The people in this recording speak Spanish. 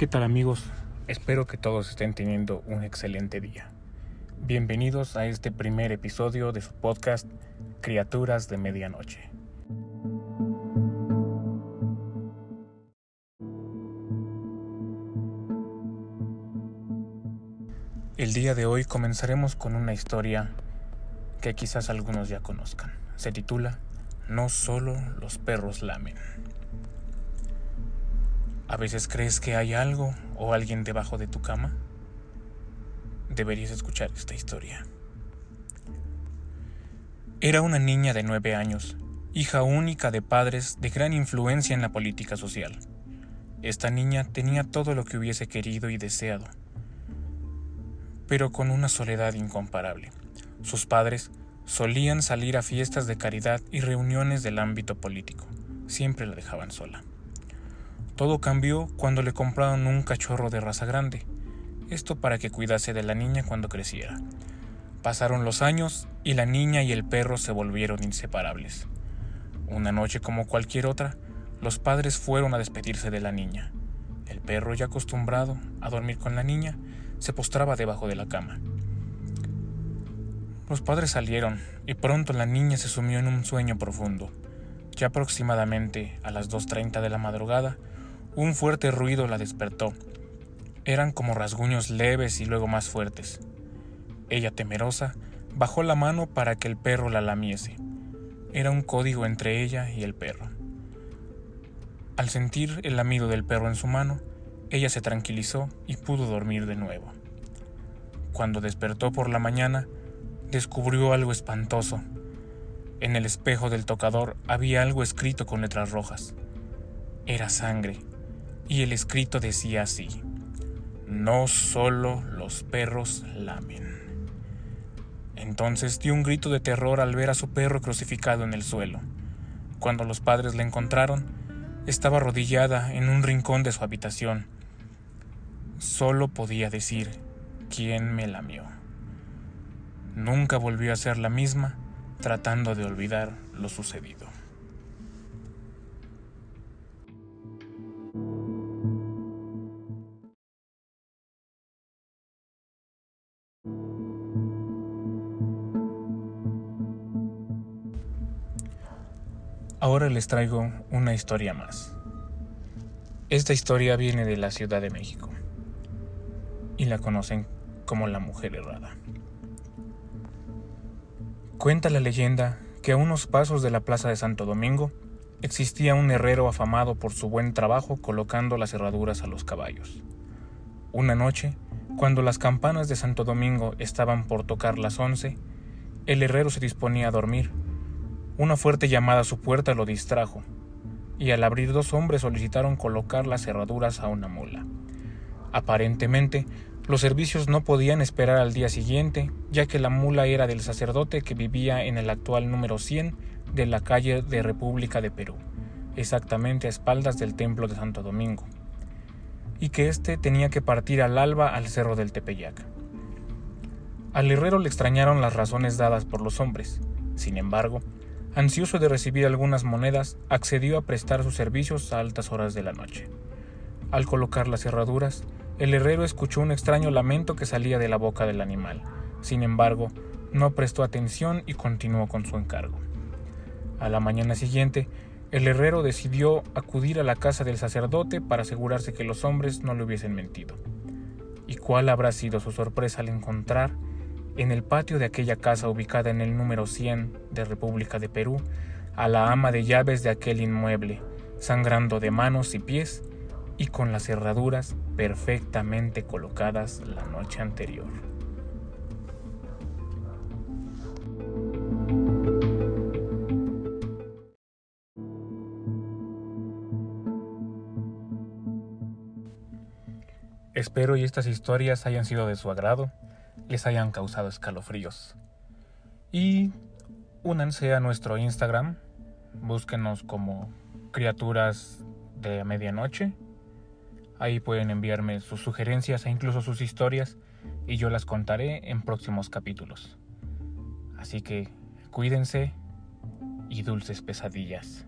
¿Qué tal amigos? Espero que todos estén teniendo un excelente día. Bienvenidos a este primer episodio de su podcast Criaturas de Medianoche. El día de hoy comenzaremos con una historia que quizás algunos ya conozcan. Se titula No solo los perros lamen. ¿A veces crees que hay algo o alguien debajo de tu cama? Deberías escuchar esta historia. Era una niña de nueve años, hija única de padres de gran influencia en la política social. Esta niña tenía todo lo que hubiese querido y deseado, pero con una soledad incomparable. Sus padres solían salir a fiestas de caridad y reuniones del ámbito político. Siempre la dejaban sola. Todo cambió cuando le compraron un cachorro de raza grande, esto para que cuidase de la niña cuando creciera. Pasaron los años y la niña y el perro se volvieron inseparables. Una noche como cualquier otra, los padres fueron a despedirse de la niña. El perro, ya acostumbrado a dormir con la niña, se postraba debajo de la cama. Los padres salieron y pronto la niña se sumió en un sueño profundo. Ya aproximadamente a las 2.30 de la madrugada, un fuerte ruido la despertó. Eran como rasguños leves y luego más fuertes. Ella, temerosa, bajó la mano para que el perro la lamiese. Era un código entre ella y el perro. Al sentir el lamido del perro en su mano, ella se tranquilizó y pudo dormir de nuevo. Cuando despertó por la mañana, descubrió algo espantoso. En el espejo del tocador había algo escrito con letras rojas. Era sangre y el escrito decía así, no solo los perros lamen. Entonces dio un grito de terror al ver a su perro crucificado en el suelo. Cuando los padres la encontraron, estaba arrodillada en un rincón de su habitación. Solo podía decir, ¿quién me lamió? Nunca volvió a ser la misma, tratando de olvidar lo sucedido. Ahora les traigo una historia más. Esta historia viene de la Ciudad de México y la conocen como la mujer errada. Cuenta la leyenda que a unos pasos de la Plaza de Santo Domingo existía un herrero afamado por su buen trabajo colocando las herraduras a los caballos. Una noche, cuando las campanas de Santo Domingo estaban por tocar las once, el herrero se disponía a dormir una fuerte llamada a su puerta lo distrajo, y al abrir dos hombres solicitaron colocar las cerraduras a una mula. Aparentemente, los servicios no podían esperar al día siguiente, ya que la mula era del sacerdote que vivía en el actual número 100 de la calle de República de Perú, exactamente a espaldas del templo de Santo Domingo, y que éste tenía que partir al alba al cerro del Tepeyac. Al herrero le extrañaron las razones dadas por los hombres. Sin embargo, Ansioso de recibir algunas monedas, accedió a prestar sus servicios a altas horas de la noche. Al colocar las cerraduras, el herrero escuchó un extraño lamento que salía de la boca del animal. Sin embargo, no prestó atención y continuó con su encargo. A la mañana siguiente, el herrero decidió acudir a la casa del sacerdote para asegurarse que los hombres no le hubiesen mentido. ¿Y cuál habrá sido su sorpresa al encontrar en el patio de aquella casa ubicada en el número 100 de República de Perú, a la ama de llaves de aquel inmueble, sangrando de manos y pies y con las cerraduras perfectamente colocadas la noche anterior. Espero y estas historias hayan sido de su agrado les hayan causado escalofríos. Y únanse a nuestro Instagram, búsquenos como criaturas de medianoche. Ahí pueden enviarme sus sugerencias e incluso sus historias y yo las contaré en próximos capítulos. Así que cuídense y dulces pesadillas.